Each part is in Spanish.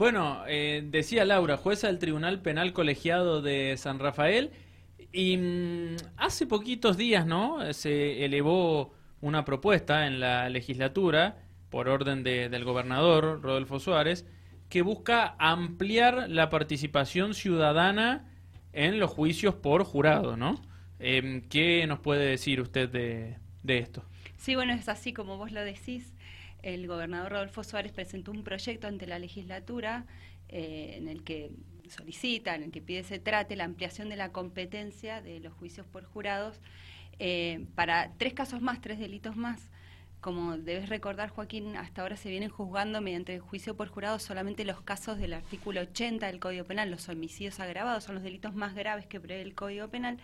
Bueno, eh, decía Laura, jueza del Tribunal Penal Colegiado de San Rafael, y mm, hace poquitos días, ¿no? Se elevó una propuesta en la legislatura por orden del gobernador Rodolfo Suárez que busca ampliar la participación ciudadana en los juicios por jurado, ¿no? Em, ¿Qué nos puede decir usted de, esto? Sí, bueno, es así como vos lo decís. El gobernador Rodolfo Suárez presentó un proyecto ante la legislatura eh, en el que solicita, en el que pide se trate la ampliación de la competencia de los juicios por jurados eh, para tres casos más, tres delitos más. Como debes recordar, Joaquín, hasta ahora se vienen juzgando mediante el juicio por jurado solamente los casos del artículo 80 del Código Penal, los homicidios agravados, son los delitos más graves que prevé el Código Penal.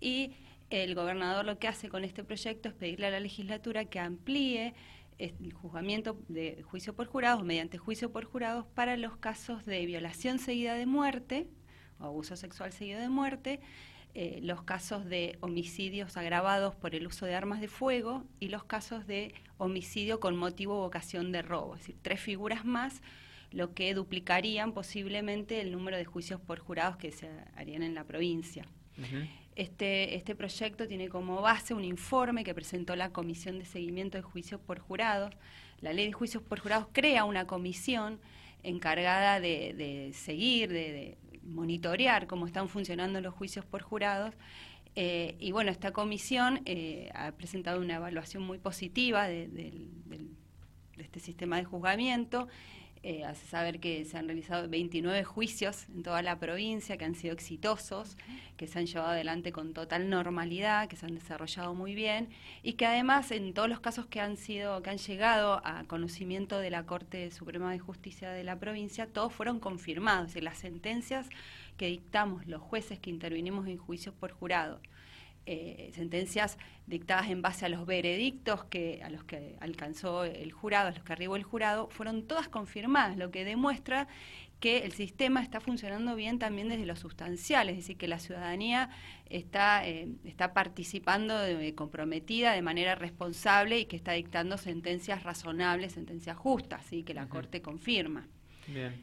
Y el gobernador lo que hace con este proyecto es pedirle a la legislatura que amplíe el juzgamiento de juicio por jurados mediante juicio por jurados para los casos de violación seguida de muerte o abuso sexual seguido de muerte eh, los casos de homicidios agravados por el uso de armas de fuego y los casos de homicidio con motivo o vocación de robo. Es decir, tres figuras más, lo que duplicarían posiblemente el número de juicios por jurados que se harían en la provincia. Este, este proyecto tiene como base un informe que presentó la Comisión de Seguimiento de Juicios por Jurados. La ley de juicios por jurados crea una comisión encargada de, seguir, de, monitorear cómo están funcionando los juicios por jurados. Eh, y bueno, esta comisión eh, ha presentado una evaluación muy positiva de, este sistema de juzgamiento. Eh, hace saber que se han realizado 29 juicios en toda la provincia que han sido exitosos, que se han llevado adelante con total normalidad, que se han desarrollado muy bien y que además en todos los casos que han sido que han llegado a conocimiento de la Corte Suprema de Justicia de la provincia, todos fueron confirmados, decir, las sentencias que dictamos los jueces que intervinimos en juicios por jurado. Eh, sentencias dictadas en base a los veredictos que a los que alcanzó el jurado, a los que arribó el jurado, fueron todas confirmadas, lo que demuestra que el sistema está funcionando bien también desde lo sustancial, es decir, que la ciudadanía está, eh, está participando comprometida de manera responsable y que está dictando sentencias razonables, sentencias justas, y que la Corte confirma. Bien,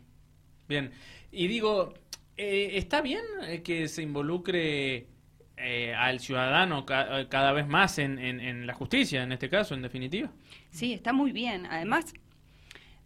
bien. Y digo, eh, ¿está bien eh, que se involucre al ciudadano cada vez más en, en la justicia, en este caso, en definitiva? Sí, está muy bien. Además,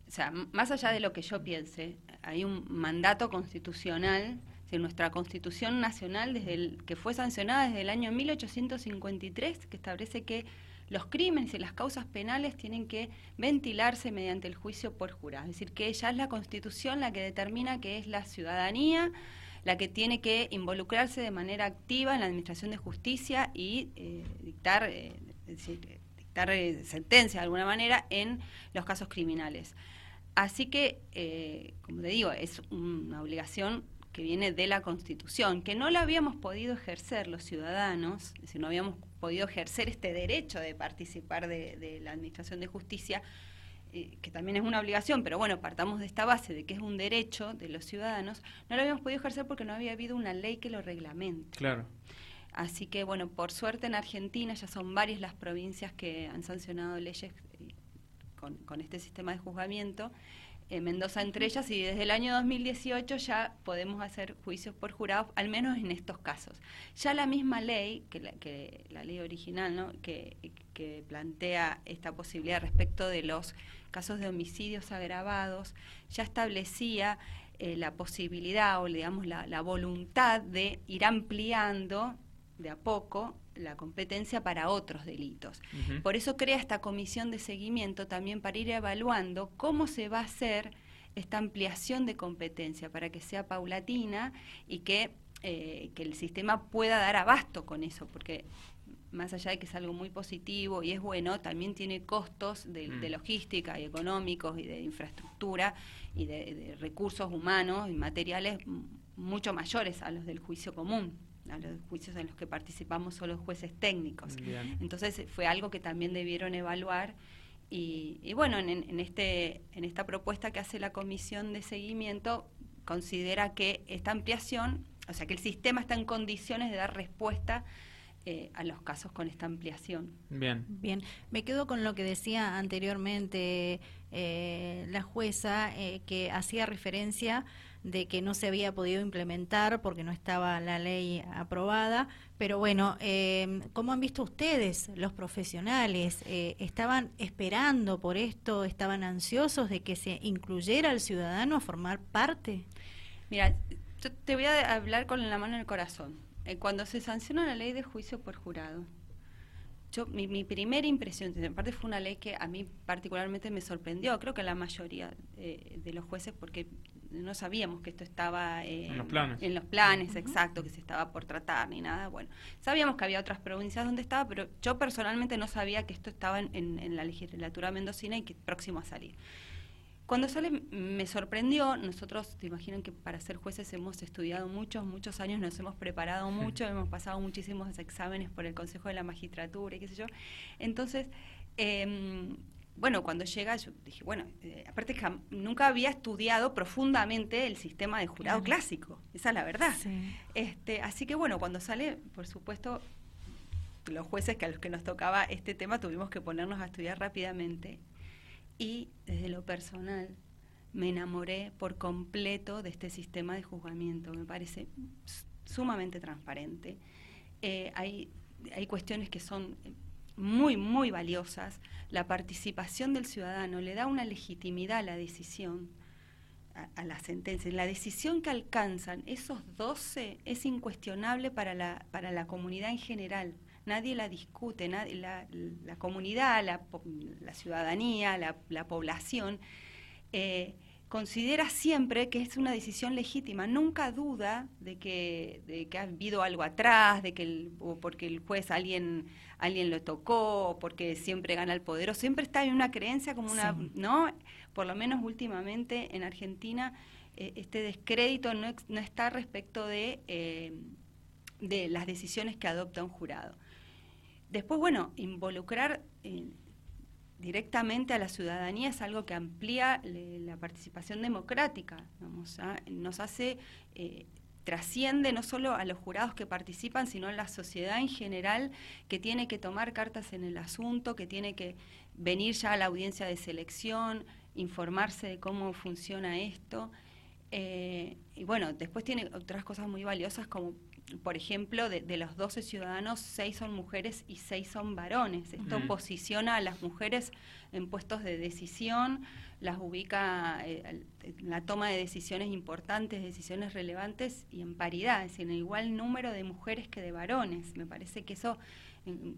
o sea, más allá de lo que yo piense, hay un mandato constitucional, de nuestra Constitución Nacional, desde el, que fue sancionada desde el año 1853, que establece que los crímenes y las causas penales tienen que ventilarse mediante el juicio por jurado. Es decir, que ella es la Constitución la que determina que es la ciudadanía la que tiene que involucrarse de manera activa en la administración de justicia y eh, dictar, eh, dictar eh, sentencia de alguna manera en los casos criminales. Así que, eh, como te digo, es una obligación que viene de la Constitución, que no la habíamos podido ejercer los ciudadanos, es decir, no habíamos podido ejercer este derecho de participar de, la Administración de Justicia, eh, que también es una obligación, pero bueno, partamos de esta base de que es un derecho de los ciudadanos, no lo habíamos podido ejercer porque no había habido una ley que lo reglamente. Claro. Así que bueno, por suerte en Argentina ya son varias las provincias que han sancionado leyes con, este sistema de juzgamiento. Eh, Mendoza entre ellas y desde el año 2018 ya podemos hacer juicios por jurados, al menos en estos casos. Ya la misma ley, que la, que la ley original, ¿no? que, que plantea esta posibilidad respecto de los casos de homicidios agravados, ya establecía eh, la posibilidad o digamos la, la voluntad de ir ampliando de a poco la competencia para otros delitos. Por eso crea esta comisión de seguimiento también para ir evaluando cómo se va a hacer esta ampliación de competencia para que sea paulatina y que, eh, que el sistema pueda dar abasto con eso, porque más allá de que es algo muy positivo y es bueno, también tiene costos de, mm. logística y económicos y de infraestructura y de recursos humanos y materiales mucho mayores a los del juicio común a los juicios en los que participamos son los jueces técnicos. Entonces fue algo que también debieron evaluar y, bueno, en, este, en esta propuesta que hace la comisión de seguimiento considera que esta ampliación, o sea, que el sistema está en condiciones de dar respuesta eh, a los casos con esta ampliación. Bien. Bien, me quedo con lo que decía anteriormente eh, la jueza, eh, que hacía referencia de que no se había podido implementar porque no estaba la ley aprobada. Pero bueno, eh, ¿cómo han visto ustedes, los profesionales? ¿Estaban esperando por esto? ¿Estaban ansiosos de que se incluyera al ciudadano a formar parte? Mira, yo te voy a hablar con la mano en el corazón. Eh, cuando se sanciona la ley de juicio por jurado, yo, mi, primera impresión, en parte fue una ley que a mí particularmente me sorprendió, creo que la mayoría eh, de los jueces, porque no sabíamos que esto estaba en los planes, en los planes exacto, que se estaba por tratar ni nada. Bueno, sabíamos que había otras provincias donde estaba, pero yo personalmente no sabía que esto estaba en, en la legislatura mendocina y que próximo a salir. Cuando sale me sorprendió, nosotros, te imaginan que para ser jueces hemos estudiado muchos, muchos años, nos hemos preparado mucho, hemos pasado muchísimos exámenes por el Consejo de la Magistratura y qué sé yo. Entonces, em, bueno, cuando llega, yo dije, bueno, eh, aparte que nunca había estudiado profundamente el sistema de jurado clásico, esa es la verdad. Este, así que bueno, cuando sale, por supuesto, los jueces que a los que nos tocaba este tema tuvimos que ponernos a estudiar rápidamente y desde lo personal me enamoré por completo de este sistema de juzgamiento. Me parece sumamente transparente. Eh, hay, hay cuestiones que son muy, muy valiosas. La participación del ciudadano le da una legitimidad a la decisión, a, la sentencia. La decisión que alcanzan esos 12 es incuestionable para la, para la comunidad en general nadie la discute, nadie, la, comunidad, la, ciudadanía, la, población, eh, considera siempre que es una decisión legítima, nunca duda de que, de que ha habido algo atrás, de que o porque el juez alguien, alguien lo tocó, porque siempre gana el poder, o siempre está en una creencia como una, ¿no? Por lo menos últimamente en Argentina eh, este descrédito no, no, está respecto de, eh, de las decisiones que adopta un jurado. Después, bueno, involucrar eh, directamente a la ciudadanía es algo que amplía la participación democrática, ¿ah? nos hace, trasciende no solo a los jurados que participan, sino a la sociedad en general que tiene que tomar cartas en el asunto, que tiene que venir ya a la audiencia de selección, informarse de cómo funciona esto. Eh, y bueno, después tiene otras cosas muy valiosas como por ejemplo, de, los 12 ciudadanos, 6 son mujeres y 6 son varones. Esto posiciona a las mujeres en puestos de decisión, las ubica eh, en la toma de decisiones importantes, decisiones relevantes y en paridad, es decir, en igual número de mujeres que de varones. Me parece que eso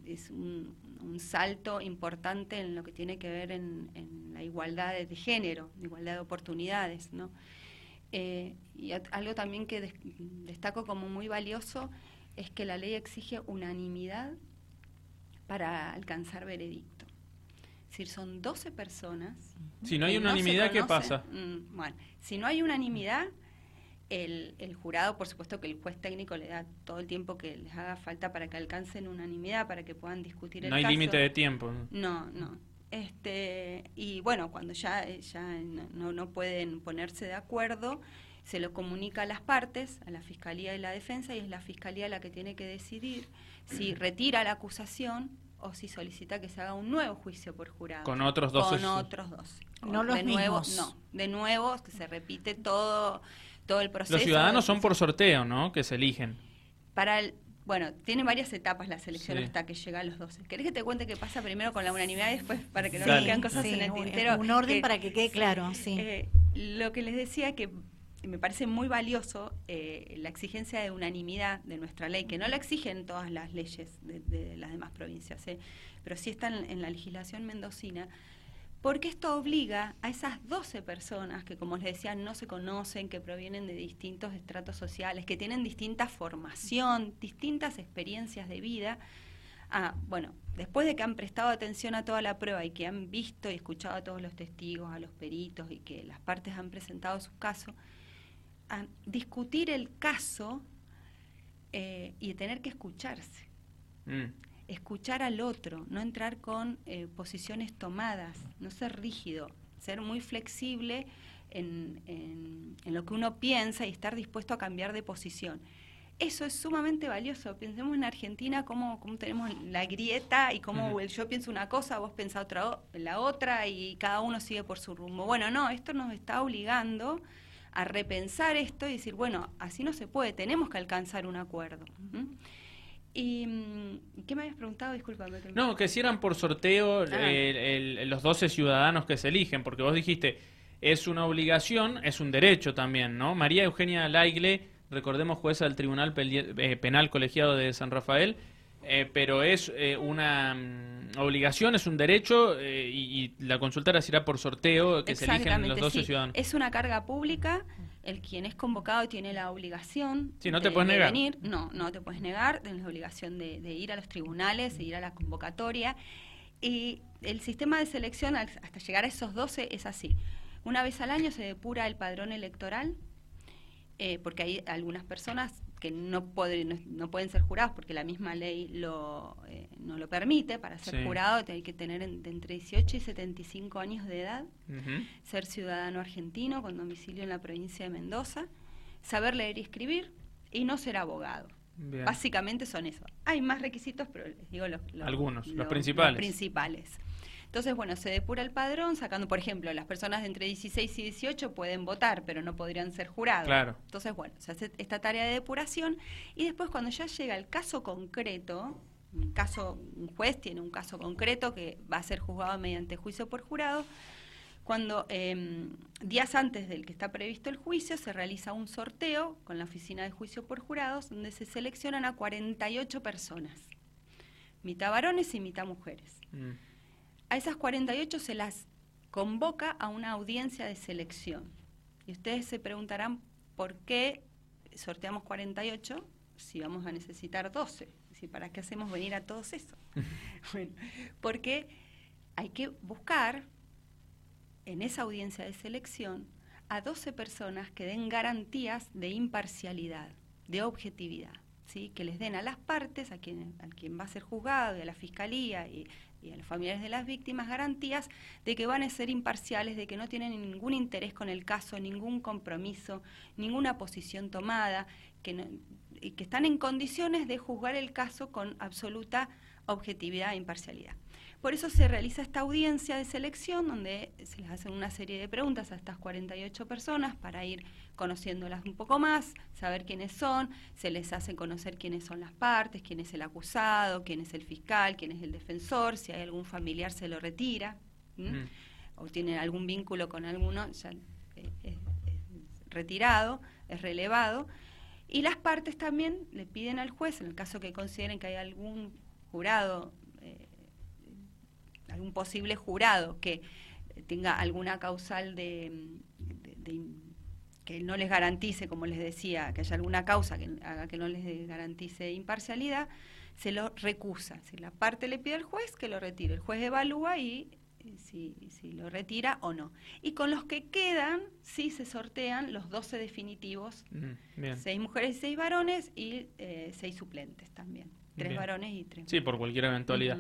es un, salto importante en lo que tiene que ver en, en la igualdad de género, igualdad de oportunidades, ¿no? Eh, y algo también que destaco como muy valioso es que la ley exige unanimidad para alcanzar veredicto. Es decir, son 12 personas. Si no hay unanimidad, ¿qué pasa? Mm, bueno, si no hay unanimidad, el, el, jurado, por supuesto que el juez técnico le da todo el tiempo que les haga falta para que alcancen unanimidad, para que puedan discutir el caso. No hay límite de tiempo. No, no. Este, y bueno, cuando ya, ya no, no pueden ponerse de acuerdo, se lo comunica a las partes, a la Fiscalía y la Defensa, y es la Fiscalía la que tiene que decidir si retira la acusación o si solicita que se haga un nuevo juicio por jurado. Con otros dos. Con otros dos. No los de nuevo, No, de nuevo se repite todo, todo el proceso. Los ciudadanos son por sorteo, ¿no? Que se eligen. Para el, bueno, tiene varias etapas la selección hasta que llega a los 12. ¿Querés que te cuente qué pasa primero con la unanimidad y después para que no queden cosas en el tintero? Un orden para que quede claro, sí. Eh, lo que les decía que me parece muy valioso eh, la exigencia de unanimidad de nuestra ley, que no la exigen todas las leyes de, las demás provincias, ¿eh? pero sí está en la legislación mendocina porque esto obliga a esas 12 personas que, como les decía, no se conocen, que provienen de distintos estratos sociales, que tienen distinta formación, distintas experiencias de vida, a, bueno, después de que han prestado atención a toda la prueba y que han visto y escuchado a todos los testigos, a los peritos y que las partes han presentado sus casos, a discutir el caso eh, y tener que escucharse. Mm escuchar al otro, no entrar con eh, posiciones tomadas, no ser rígido, ser muy flexible en, en, lo que uno piensa y estar dispuesto a cambiar de posición. Eso es sumamente valioso. Pensemos en Argentina cómo, cómo tenemos la grieta y cómo yo pienso una cosa, vos pensás otra, la otra y cada uno sigue por su rumbo. Bueno, no, esto nos está obligando a repensar esto y decir, bueno, así no se puede, tenemos que alcanzar un acuerdo. ¿Y mm, qué me habías preguntado? Disculpame. no, que si eran por sorteo ah. los 12 ciudadanos que se eligen, porque vos dijiste, es una obligación, es un derecho también, ¿no? María Eugenia Laigle, recordemos jueza del Tribunal eh, Penal Colegiado de San Rafael, eh, pero es eh, una mm, obligación, es un derecho y, la consulta se irá por sorteo que se eligen los 12 ciudadanos. Es una carga pública, el quien es convocado tiene la obligación sí, no te puedes negar. venir, no, no te puedes negar, tienes la obligación de, de ir a los tribunales, de ir a la convocatoria y el sistema de selección hasta llegar a esos 12 es así. Una vez al año se depura el padrón electoral, eh, porque hay algunas personas que no pueden, no, pueden ser jurados porque la misma ley lo, eh, no lo permite. Para ser jurado hay que tener entre 18 y 75 años de edad, ser ciudadano argentino con domicilio en la provincia de Mendoza, saber leer y escribir y no ser abogado. Básicamente son eso. Hay más requisitos, pero les digo los, algunos, los principales. Los principales. Entonces, bueno, se depura el padrón, sacando, por ejemplo, las personas de entre 16 y 18 pueden votar, pero no podrían ser jurados. Claro. Entonces, bueno, se hace esta tarea de depuración y después cuando ya llega el caso concreto, un caso, un juez tiene un caso concreto que va a ser juzgado mediante juicio por jurado, cuando em, días antes del que está previsto el juicio se realiza un sorteo con la oficina de juicio por jurados donde se seleccionan a 48 personas, mitad varones y mitad mujeres. Mm. A esas 48 se las convoca a una audiencia de selección. Y ustedes se preguntarán por qué sorteamos 48 si vamos a necesitar 12. ¿Para qué hacemos venir a todos eso? bueno, porque hay que buscar en esa audiencia de selección a 12 personas que den garantías de imparcialidad, de objetividad, ¿sí? que les den a las partes, a quien, a quien va a ser juzgado y a la fiscalía y y a los familiares de las víctimas garantías de que van a ser imparciales, de que no tienen ningún interés con el caso, ningún compromiso, ninguna posición tomada, que, que están en condiciones de juzgar el caso con absoluta objetividad e imparcialidad. Por eso se realiza esta audiencia de selección donde se les hacen una serie de preguntas a estas 48 personas para ir conociéndolas un poco más, saber quiénes son, se les hace conocer quiénes son las partes, quién es el acusado, quién es el fiscal, quién es el defensor, si hay algún familiar se lo retira o tiene algún vínculo con alguno, ya eh, es retirado, es relevado. Y las partes también le piden al juez, en el caso que consideren que hay algún jurado algún posible jurado que tenga alguna causal de, que no les garantice, como les decía, que haya alguna causa que haga que no les garantice imparcialidad, se lo recusa. Si la parte le pide al juez, que lo retire. El juez evalúa y si, si, lo retira o no. Y con los que quedan, sí se sortean los 12 definitivos, seis mujeres y seis varones y eh, seis suplentes también. Tres varones y tres. Sí, por cualquier eventualidad.